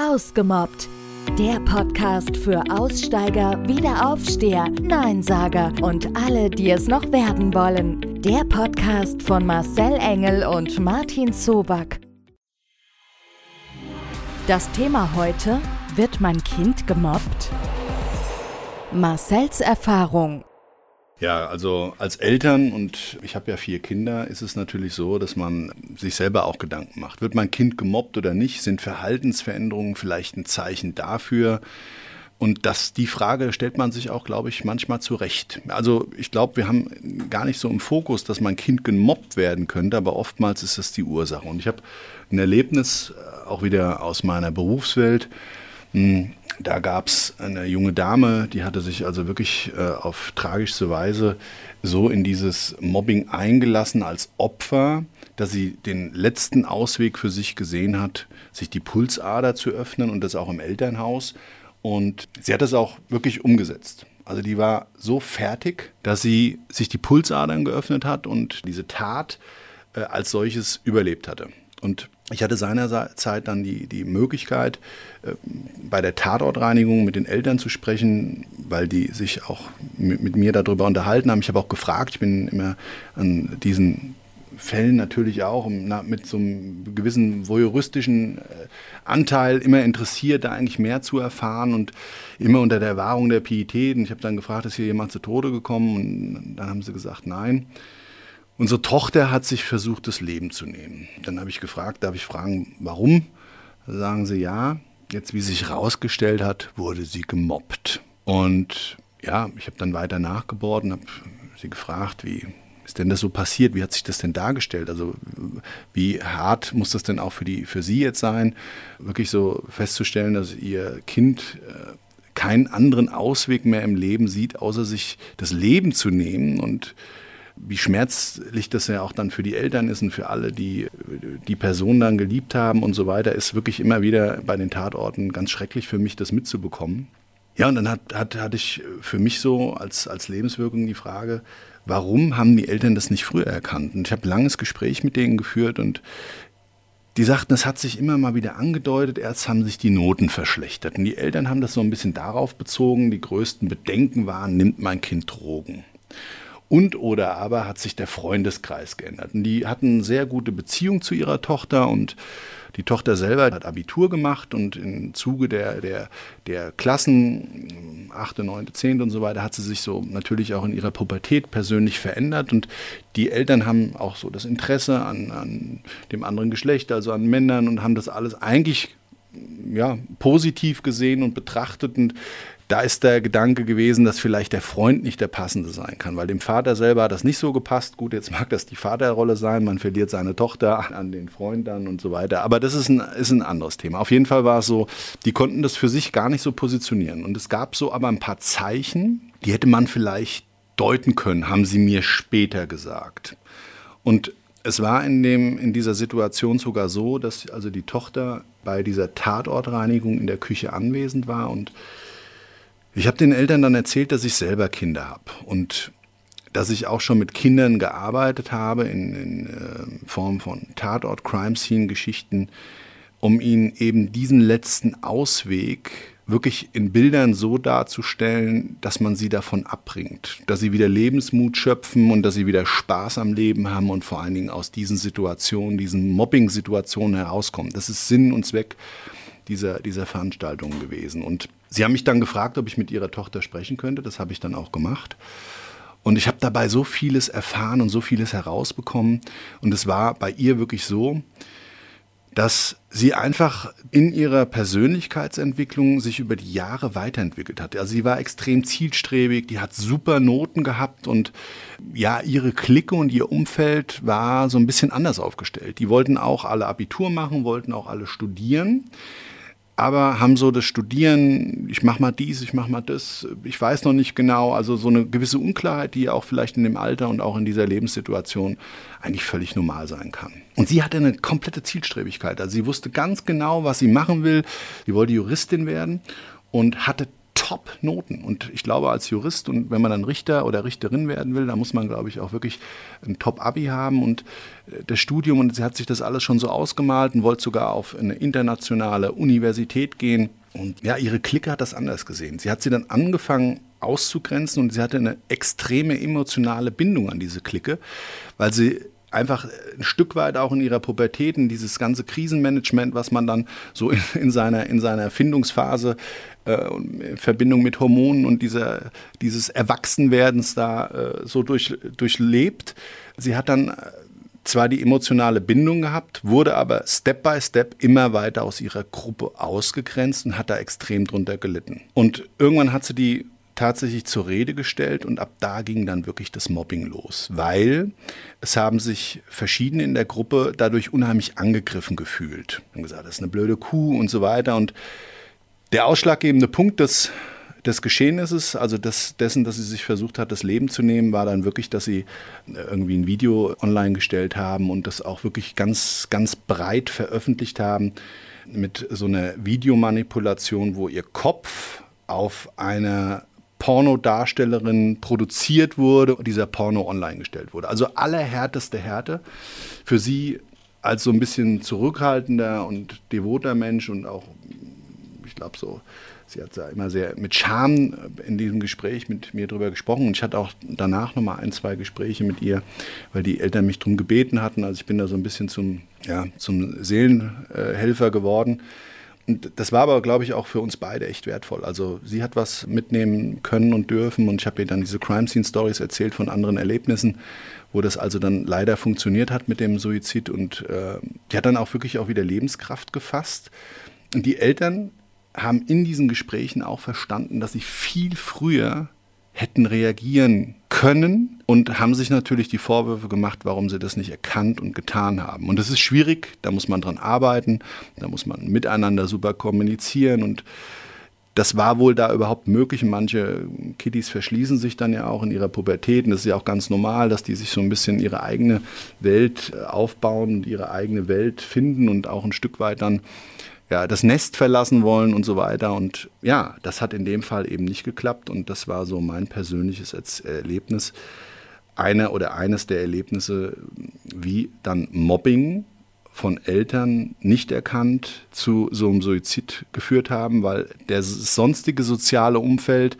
Ausgemobbt. Der Podcast für Aussteiger, Wiederaufsteher, Neinsager und alle, die es noch werden wollen. Der Podcast von Marcel Engel und Martin Zoback. Das Thema heute: Wird mein Kind gemobbt? Marcels Erfahrung. Ja, also als Eltern und ich habe ja vier Kinder, ist es natürlich so, dass man sich selber auch Gedanken macht. Wird mein Kind gemobbt oder nicht? Sind Verhaltensveränderungen vielleicht ein Zeichen dafür? Und das, die Frage stellt man sich auch, glaube ich, manchmal zurecht. Also ich glaube, wir haben gar nicht so im Fokus, dass mein Kind gemobbt werden könnte, aber oftmals ist das die Ursache. Und ich habe ein Erlebnis äh, auch wieder aus meiner Berufswelt. Hm, da gab es eine junge Dame, die hatte sich also wirklich äh, auf tragischste Weise so in dieses Mobbing eingelassen als Opfer, dass sie den letzten Ausweg für sich gesehen hat, sich die Pulsader zu öffnen und das auch im Elternhaus. Und sie hat das auch wirklich umgesetzt. Also die war so fertig, dass sie sich die Pulsadern geöffnet hat und diese Tat äh, als solches überlebt hatte. Und ich hatte seinerzeit dann die, die Möglichkeit, äh, bei der Tatortreinigung mit den Eltern zu sprechen, weil die sich auch mit, mit, mir darüber unterhalten haben. Ich habe auch gefragt, ich bin immer an diesen Fällen natürlich auch mit so einem gewissen voyeuristischen äh, Anteil immer interessiert, da eigentlich mehr zu erfahren und immer unter der Wahrung der Pietät. Und ich habe dann gefragt, ist hier jemand zu Tode gekommen? Und dann haben sie gesagt, nein. Unsere Tochter hat sich versucht, das Leben zu nehmen. Dann habe ich gefragt, darf ich fragen, warum? Da sagen sie ja. Jetzt, wie sich herausgestellt hat, wurde sie gemobbt. Und ja, ich habe dann weiter nachgebohrt und habe sie gefragt, wie ist denn das so passiert? Wie hat sich das denn dargestellt? Also wie hart muss das denn auch für, die, für Sie jetzt sein, wirklich so festzustellen, dass Ihr Kind äh, keinen anderen Ausweg mehr im Leben sieht, außer sich das Leben zu nehmen und wie schmerzlich das ja auch dann für die Eltern ist und für alle, die die Person dann geliebt haben und so weiter, ist wirklich immer wieder bei den Tatorten ganz schrecklich für mich, das mitzubekommen. Ja, und dann hat, hat, hatte ich für mich so als, als Lebenswirkung die Frage, warum haben die Eltern das nicht früher erkannt? Und ich habe ein langes Gespräch mit denen geführt und die sagten, es hat sich immer mal wieder angedeutet, erst haben sich die Noten verschlechtert. Und die Eltern haben das so ein bisschen darauf bezogen, die größten Bedenken waren, nimmt mein Kind Drogen. Und oder aber hat sich der Freundeskreis geändert. Und die hatten eine sehr gute Beziehung zu ihrer Tochter und die Tochter selber hat Abitur gemacht und im Zuge der, der, der Klassen, 8., 9., 10. und so weiter, hat sie sich so natürlich auch in ihrer Pubertät persönlich verändert und die Eltern haben auch so das Interesse an, an dem anderen Geschlecht, also an Männern und haben das alles eigentlich ja, positiv gesehen und betrachtet und da ist der Gedanke gewesen, dass vielleicht der Freund nicht der passende sein kann, weil dem Vater selber hat das nicht so gepasst. Gut, jetzt mag das die Vaterrolle sein, man verliert seine Tochter an den Freund dann und so weiter. Aber das ist ein, ist ein anderes Thema. Auf jeden Fall war es so, die konnten das für sich gar nicht so positionieren. Und es gab so aber ein paar Zeichen, die hätte man vielleicht deuten können, haben sie mir später gesagt. Und es war in, dem, in dieser Situation sogar so, dass also die Tochter bei dieser Tatortreinigung in der Küche anwesend war und ich habe den Eltern dann erzählt, dass ich selber Kinder habe und dass ich auch schon mit Kindern gearbeitet habe in, in äh, Form von Tatort, Crime Scene Geschichten, um ihnen eben diesen letzten Ausweg wirklich in Bildern so darzustellen, dass man sie davon abbringt, dass sie wieder Lebensmut schöpfen und dass sie wieder Spaß am Leben haben und vor allen Dingen aus diesen Situationen, diesen Mobbing-Situationen herauskommen. Das ist Sinn und Zweck dieser, dieser Veranstaltung gewesen. Und Sie haben mich dann gefragt, ob ich mit Ihrer Tochter sprechen könnte. Das habe ich dann auch gemacht. Und ich habe dabei so vieles erfahren und so vieles herausbekommen. Und es war bei ihr wirklich so, dass sie einfach in ihrer Persönlichkeitsentwicklung sich über die Jahre weiterentwickelt hat. Also sie war extrem zielstrebig, die hat super Noten gehabt und ja, ihre Clique und ihr Umfeld war so ein bisschen anders aufgestellt. Die wollten auch alle Abitur machen, wollten auch alle studieren aber haben so das Studieren, ich mache mal dies, ich mache mal das, ich weiß noch nicht genau, also so eine gewisse Unklarheit, die auch vielleicht in dem Alter und auch in dieser Lebenssituation eigentlich völlig normal sein kann. Und sie hatte eine komplette Zielstrebigkeit, also sie wusste ganz genau, was sie machen will. Sie wollte Juristin werden und hatte Top-Noten. Und ich glaube, als Jurist und wenn man dann Richter oder Richterin werden will, da muss man, glaube ich, auch wirklich ein Top-Abi haben und äh, das Studium. Und sie hat sich das alles schon so ausgemalt und wollte sogar auf eine internationale Universität gehen. Und ja, ihre Clique hat das anders gesehen. Sie hat sie dann angefangen auszugrenzen und sie hatte eine extreme emotionale Bindung an diese Clique, weil sie einfach ein Stück weit auch in ihrer Pubertät, in dieses ganze Krisenmanagement, was man dann so in, in seiner, in seiner Erfindungsphase äh, in Verbindung mit Hormonen und dieser, dieses Erwachsenwerdens da äh, so durch, durchlebt. Sie hat dann zwar die emotionale Bindung gehabt, wurde aber Step by Step immer weiter aus ihrer Gruppe ausgegrenzt und hat da extrem drunter gelitten. Und irgendwann hat sie die tatsächlich zur Rede gestellt und ab da ging dann wirklich das Mobbing los, weil es haben sich verschiedene in der Gruppe dadurch unheimlich angegriffen gefühlt. Haben gesagt, das ist eine blöde Kuh und so weiter und der ausschlaggebende Punkt des, des Geschehnisses, also des, dessen, dass sie sich versucht hat, das Leben zu nehmen, war dann wirklich, dass sie irgendwie ein Video online gestellt haben und das auch wirklich ganz, ganz breit veröffentlicht haben mit so einer Videomanipulation, wo ihr Kopf auf einer Pornodarstellerin produziert wurde und dieser Porno online gestellt wurde. Also allerhärteste Härte. Für sie als so ein bisschen zurückhaltender und devoter Mensch und auch, ich glaube so, sie hat da immer sehr mit Scham in diesem Gespräch mit mir drüber gesprochen und ich hatte auch danach nochmal ein, zwei Gespräche mit ihr, weil die Eltern mich darum gebeten hatten. Also ich bin da so ein bisschen zum, ja, zum Seelenhelfer geworden. Das war aber, glaube ich, auch für uns beide echt wertvoll. Also sie hat was mitnehmen können und dürfen und ich habe ihr dann diese Crime Scene Stories erzählt von anderen Erlebnissen, wo das also dann leider funktioniert hat mit dem Suizid und äh, die hat dann auch wirklich auch wieder Lebenskraft gefasst. Und die Eltern haben in diesen Gesprächen auch verstanden, dass sie viel früher hätten reagieren können und haben sich natürlich die Vorwürfe gemacht, warum sie das nicht erkannt und getan haben. Und das ist schwierig, da muss man dran arbeiten, da muss man miteinander super kommunizieren und das war wohl da überhaupt möglich. Manche Kiddies verschließen sich dann ja auch in ihrer Pubertät. Und das ist ja auch ganz normal, dass die sich so ein bisschen ihre eigene Welt aufbauen und ihre eigene Welt finden und auch ein Stück weit dann ja, das Nest verlassen wollen und so weiter. Und ja, das hat in dem Fall eben nicht geklappt und das war so mein persönliches Erlebnis. Einer oder eines der Erlebnisse, wie dann Mobbing von Eltern nicht erkannt zu so einem Suizid geführt haben, weil der sonstige soziale Umfeld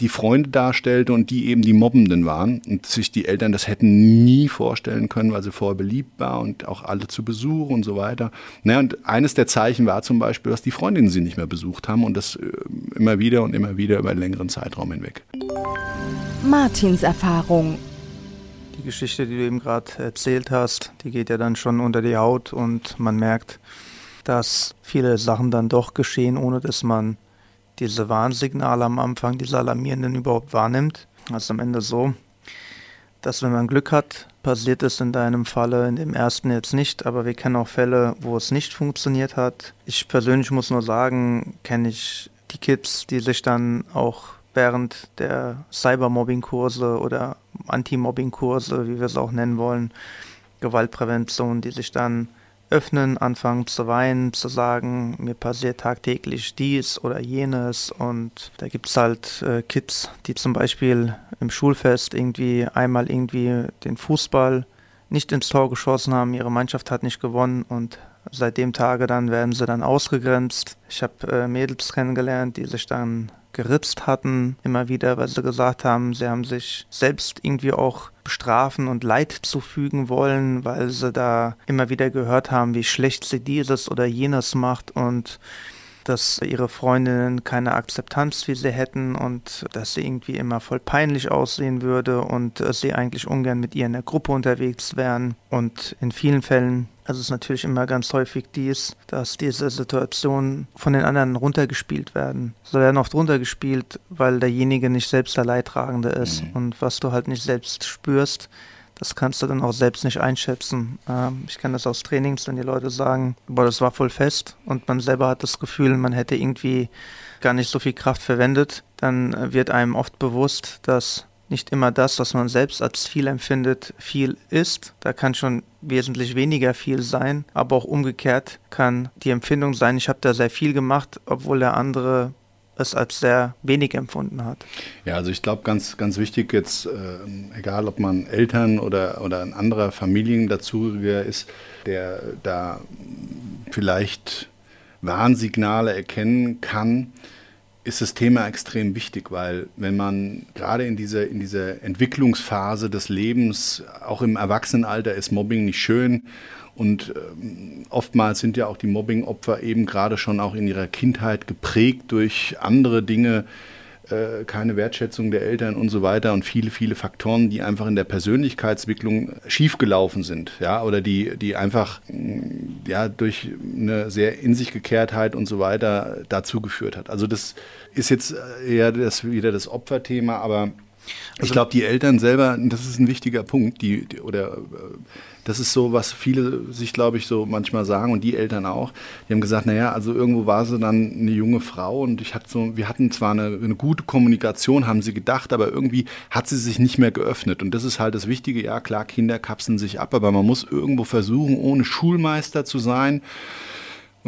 die Freunde darstellte und die eben die Mobbenden waren und sich die Eltern das hätten nie vorstellen können, weil sie vorher beliebt war und auch alle zu Besuch und so weiter. Naja, und eines der Zeichen war zum Beispiel, dass die Freundinnen sie nicht mehr besucht haben und das äh, immer wieder und immer wieder über einen längeren Zeitraum hinweg. Martins Erfahrung. Die Geschichte, die du eben gerade erzählt hast, die geht ja dann schon unter die Haut und man merkt, dass viele Sachen dann doch geschehen, ohne dass man diese Warnsignale am Anfang, diese alarmierenden überhaupt wahrnimmt. Also am Ende so, dass wenn man Glück hat, passiert es in deinem Falle, in dem ersten jetzt nicht, aber wir kennen auch Fälle, wo es nicht funktioniert hat. Ich persönlich muss nur sagen, kenne ich die Kids, die sich dann auch während der Cybermobbing-Kurse oder Anti-Mobbing-Kurse, wie wir es auch nennen wollen, Gewaltprävention, die sich dann öffnen, anfangen zu weinen, zu sagen, mir passiert tagtäglich dies oder jenes. Und da gibt es halt äh, Kids, die zum Beispiel im Schulfest irgendwie einmal irgendwie den Fußball nicht ins Tor geschossen haben, ihre Mannschaft hat nicht gewonnen und seit dem Tage dann werden sie dann ausgegrenzt. Ich habe äh, Mädels kennengelernt, die sich dann geritzt hatten, immer wieder, weil sie gesagt haben, sie haben sich selbst irgendwie auch bestrafen und Leid zufügen wollen, weil sie da immer wieder gehört haben, wie schlecht sie dieses oder jenes macht und dass ihre Freundinnen keine Akzeptanz für sie hätten und dass sie irgendwie immer voll peinlich aussehen würde und sie eigentlich ungern mit ihr in der Gruppe unterwegs wären. Und in vielen Fällen also es ist natürlich immer ganz häufig dies, dass diese Situationen von den anderen runtergespielt werden. Sie werden oft runtergespielt, weil derjenige nicht selbst der Leidtragende ist. Mhm. Und was du halt nicht selbst spürst, das kannst du dann auch selbst nicht einschätzen. Ähm, ich kenne das aus Trainings, wenn die Leute sagen, boah, das war voll fest und man selber hat das Gefühl, man hätte irgendwie gar nicht so viel Kraft verwendet, dann wird einem oft bewusst, dass nicht immer das, was man selbst als viel empfindet, viel ist. Da kann schon wesentlich weniger viel sein, aber auch umgekehrt kann die Empfindung sein, ich habe da sehr viel gemacht, obwohl der andere es als sehr wenig empfunden hat. Ja, also ich glaube, ganz, ganz wichtig jetzt, äh, egal ob man Eltern oder, oder ein anderer Familiendazugehöriger ist, der da vielleicht Warnsignale erkennen kann, ist das Thema extrem wichtig, weil wenn man gerade in dieser, in dieser Entwicklungsphase des Lebens, auch im Erwachsenenalter, ist Mobbing nicht schön. Und ähm, oftmals sind ja auch die Mobbing-Opfer eben gerade schon auch in ihrer Kindheit geprägt durch andere Dinge, äh, keine Wertschätzung der Eltern und so weiter und viele, viele Faktoren, die einfach in der Persönlichkeitsentwicklung schiefgelaufen sind, ja, oder die, die einfach mm, ja, durch eine sehr in sich Gekehrtheit und so weiter dazu geführt hat. Also das ist jetzt eher das, wieder das Opferthema, aber ich also glaube, die Eltern selber, das ist ein wichtiger Punkt, die, die, oder äh, das ist so, was viele sich, glaube ich, so manchmal sagen und die Eltern auch. Die haben gesagt, naja, also irgendwo war sie dann eine junge Frau und ich hatte so, wir hatten zwar eine, eine gute Kommunikation, haben sie gedacht, aber irgendwie hat sie sich nicht mehr geöffnet. Und das ist halt das Wichtige. Ja, klar, Kinder kapseln sich ab, aber man muss irgendwo versuchen, ohne Schulmeister zu sein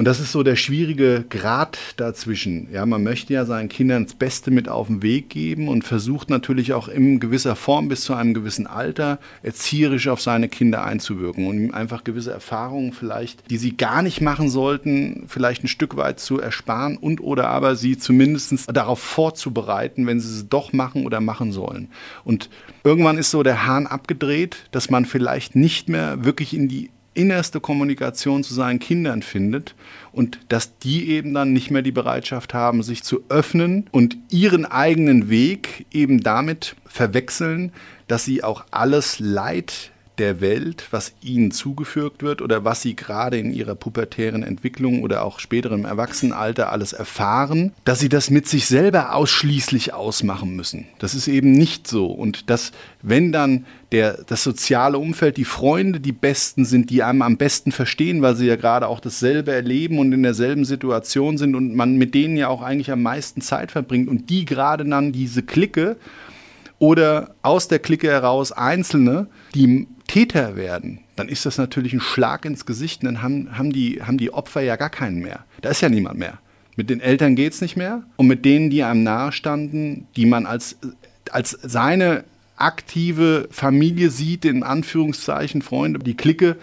und das ist so der schwierige Grad dazwischen. Ja, man möchte ja seinen Kindern das Beste mit auf den Weg geben und versucht natürlich auch in gewisser Form bis zu einem gewissen Alter erzieherisch auf seine Kinder einzuwirken und ihm einfach gewisse Erfahrungen vielleicht, die sie gar nicht machen sollten, vielleicht ein Stück weit zu ersparen und oder aber sie zumindest darauf vorzubereiten, wenn sie es doch machen oder machen sollen. Und irgendwann ist so der Hahn abgedreht, dass man vielleicht nicht mehr wirklich in die innerste Kommunikation zu seinen Kindern findet und dass die eben dann nicht mehr die Bereitschaft haben, sich zu öffnen und ihren eigenen Weg eben damit verwechseln, dass sie auch alles Leid der Welt, was ihnen zugefügt wird oder was sie gerade in ihrer pubertären Entwicklung oder auch später im Erwachsenenalter alles erfahren, dass sie das mit sich selber ausschließlich ausmachen müssen. Das ist eben nicht so. Und dass, wenn dann der, das soziale Umfeld, die Freunde die Besten sind, die einem am besten verstehen, weil sie ja gerade auch dasselbe erleben und in derselben Situation sind und man mit denen ja auch eigentlich am meisten Zeit verbringt und die gerade dann diese Clique oder aus der Clique heraus Einzelne, die Täter werden, dann ist das natürlich ein Schlag ins Gesicht. Und dann haben, haben, die, haben die Opfer ja gar keinen mehr. Da ist ja niemand mehr. Mit den Eltern geht es nicht mehr. Und mit denen, die einem nahestanden, die man als, als seine aktive Familie sieht, in Anführungszeichen, Freunde, die Clique,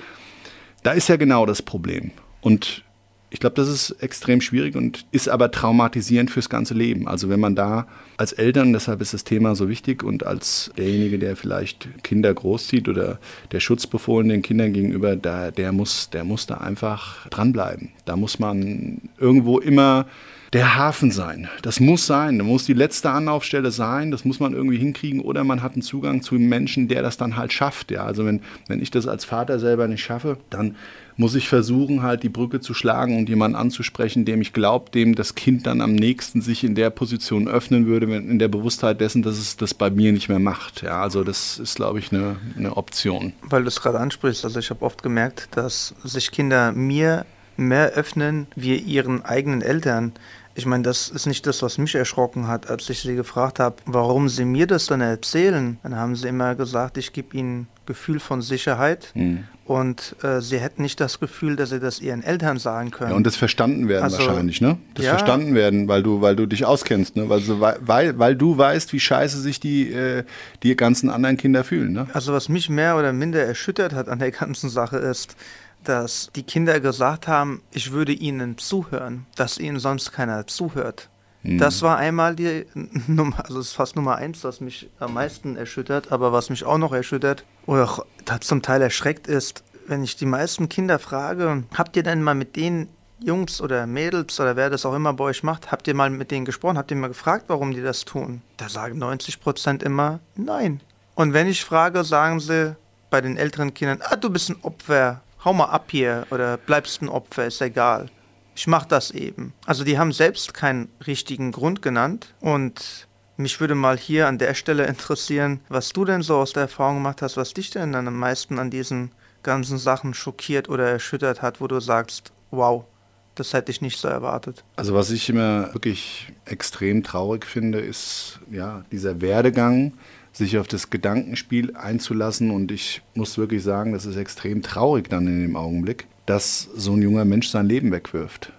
da ist ja genau das Problem. Und ich glaube, das ist extrem schwierig und ist aber traumatisierend fürs ganze Leben. Also wenn man da als Eltern, deshalb ist das Thema so wichtig und als derjenige, der vielleicht Kinder großzieht oder der Schutzbefohlen den Kindern gegenüber, da, der, muss, der muss da einfach dranbleiben. Da muss man irgendwo immer der Hafen sein. Das muss sein. Da muss die letzte Anlaufstelle sein. Das muss man irgendwie hinkriegen. Oder man hat einen Zugang zu einem Menschen, der das dann halt schafft. Ja, also wenn, wenn ich das als Vater selber nicht schaffe, dann muss ich versuchen, halt die Brücke zu schlagen und jemanden anzusprechen, dem ich glaube, dem das Kind dann am nächsten sich in der Position öffnen würde, in der Bewusstheit dessen, dass es das bei mir nicht mehr macht. Ja, also das ist, glaube ich, eine, eine Option. Weil du es gerade ansprichst, also ich habe oft gemerkt, dass sich Kinder mir mehr öffnen wie ihren eigenen Eltern. Ich meine, das ist nicht das, was mich erschrocken hat, als ich sie gefragt habe, warum sie mir das dann erzählen. Dann haben sie immer gesagt, ich gebe ihnen Gefühl von Sicherheit mhm. Und äh, sie hätten nicht das Gefühl, dass sie das ihren Eltern sagen können. Ja, und das verstanden werden also, wahrscheinlich, ne? Das ja, verstanden werden, weil du, weil du dich auskennst, ne? Weil, weil, weil du weißt, wie scheiße sich die, äh, die ganzen anderen Kinder fühlen, ne? Also was mich mehr oder minder erschüttert hat an der ganzen Sache ist, dass die Kinder gesagt haben, ich würde ihnen zuhören, dass ihnen sonst keiner zuhört. Mhm. Das war einmal die Nummer, also es ist fast Nummer eins, was mich am meisten erschüttert, aber was mich auch noch erschüttert oder auch zum Teil erschreckt ist, wenn ich die meisten Kinder frage, habt ihr denn mal mit den Jungs oder Mädels oder wer das auch immer bei euch macht, habt ihr mal mit denen gesprochen, habt ihr mal gefragt, warum die das tun? Da sagen 90 Prozent immer nein. Und wenn ich frage, sagen sie bei den älteren Kindern, ah, du bist ein Opfer hau mal ab hier oder bleibst ein Opfer, ist egal. Ich mach das eben. Also die haben selbst keinen richtigen Grund genannt und mich würde mal hier an der Stelle interessieren, was du denn so aus der Erfahrung gemacht hast, was dich denn dann am meisten an diesen ganzen Sachen schockiert oder erschüttert hat, wo du sagst, wow, das hätte ich nicht so erwartet. Also was ich immer wirklich extrem traurig finde, ist ja dieser Werdegang, sich auf das Gedankenspiel einzulassen. Und ich muss wirklich sagen, das ist extrem traurig dann in dem Augenblick, dass so ein junger Mensch sein Leben wegwirft.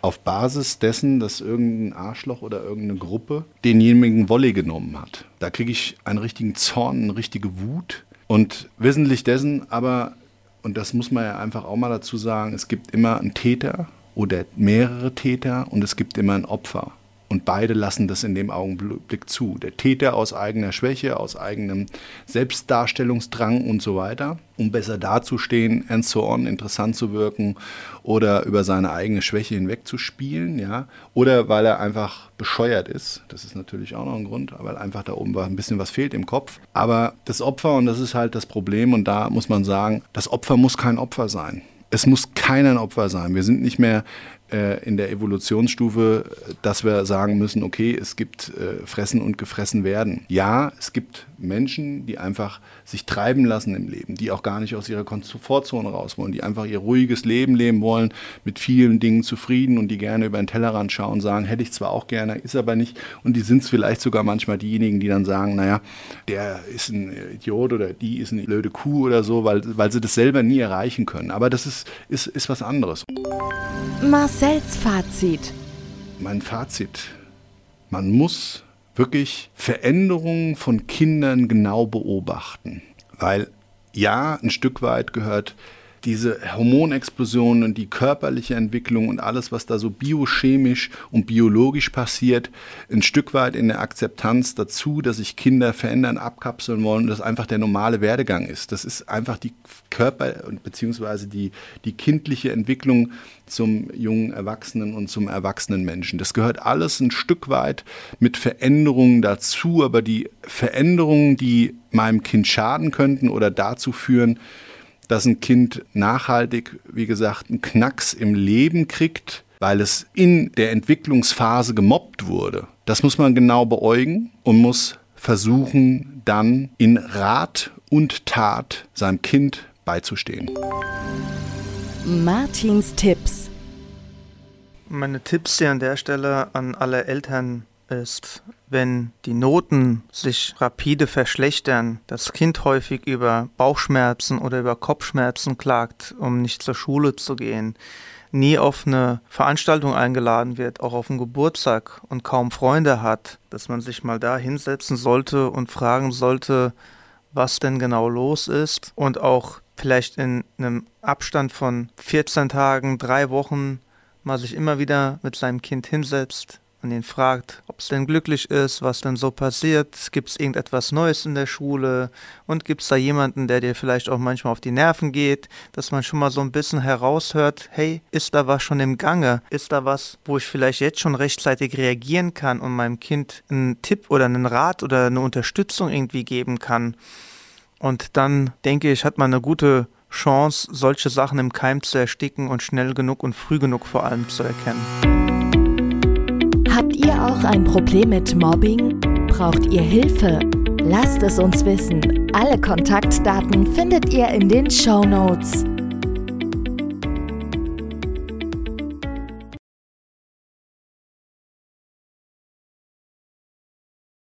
auf Basis dessen, dass irgendein Arschloch oder irgendeine Gruppe denjenigen Wolle genommen hat. Da kriege ich einen richtigen Zorn, eine richtige Wut. Und wissentlich dessen aber, und das muss man ja einfach auch mal dazu sagen, es gibt immer einen Täter oder mehrere Täter und es gibt immer ein Opfer. Und beide lassen das in dem Augenblick zu. Der Täter aus eigener Schwäche, aus eigenem Selbstdarstellungsdrang und so weiter, um besser dazustehen, and so on, interessant zu wirken oder über seine eigene Schwäche hinwegzuspielen, ja. Oder weil er einfach bescheuert ist. Das ist natürlich auch noch ein Grund, weil einfach da oben ein bisschen was fehlt im Kopf. Aber das Opfer, und das ist halt das Problem, und da muss man sagen, das Opfer muss kein Opfer sein es muss keiner ein Opfer sein. Wir sind nicht mehr äh, in der Evolutionsstufe, dass wir sagen müssen, okay, es gibt äh, Fressen und gefressen werden. Ja, es gibt Menschen, die einfach sich treiben lassen im Leben, die auch gar nicht aus ihrer Komfortzone raus wollen, die einfach ihr ruhiges Leben leben wollen, mit vielen Dingen zufrieden und die gerne über den Tellerrand schauen, sagen, hätte ich zwar auch gerne, ist aber nicht. Und die sind es vielleicht sogar manchmal diejenigen, die dann sagen, naja, der ist ein Idiot oder die ist eine blöde Kuh oder so, weil, weil sie das selber nie erreichen können. Aber das ist, ist, ist was anderes. Marcells Fazit. Mein Fazit. Man muss wirklich Veränderungen von Kindern genau beobachten. Weil ja, ein Stück weit gehört diese Hormonexplosion und die körperliche Entwicklung und alles, was da so biochemisch und biologisch passiert, ein Stück weit in der Akzeptanz dazu, dass sich Kinder verändern, abkapseln wollen und das einfach der normale Werdegang ist. Das ist einfach die Körper- bzw. Die, die kindliche Entwicklung zum jungen Erwachsenen und zum erwachsenen Menschen. Das gehört alles ein Stück weit mit Veränderungen dazu, aber die Veränderungen, die meinem Kind schaden könnten oder dazu führen, dass ein Kind nachhaltig, wie gesagt, einen Knacks im Leben kriegt, weil es in der Entwicklungsphase gemobbt wurde. Das muss man genau beäugen und muss versuchen, dann in Rat und Tat seinem Kind beizustehen. Martins Tipps. Meine Tipps hier an der Stelle an alle Eltern ist, wenn die Noten sich rapide verschlechtern, das Kind häufig über Bauchschmerzen oder über Kopfschmerzen klagt, um nicht zur Schule zu gehen, nie auf eine Veranstaltung eingeladen wird, auch auf einen Geburtstag und kaum Freunde hat, dass man sich mal da hinsetzen sollte und fragen sollte, was denn genau los ist und auch vielleicht in einem Abstand von 14 Tagen, drei Wochen mal sich immer wieder mit seinem Kind hinsetzt, und ihn fragt, ob es denn glücklich ist, was denn so passiert, gibt es irgendetwas Neues in der Schule und gibt es da jemanden, der dir vielleicht auch manchmal auf die Nerven geht, dass man schon mal so ein bisschen heraushört, hey, ist da was schon im Gange? Ist da was, wo ich vielleicht jetzt schon rechtzeitig reagieren kann und meinem Kind einen Tipp oder einen Rat oder eine Unterstützung irgendwie geben kann? Und dann denke ich, hat man eine gute Chance, solche Sachen im Keim zu ersticken und schnell genug und früh genug vor allem zu erkennen. Habt ihr auch ein Problem mit Mobbing? Braucht ihr Hilfe? Lasst es uns wissen. Alle Kontaktdaten findet ihr in den Show Notes.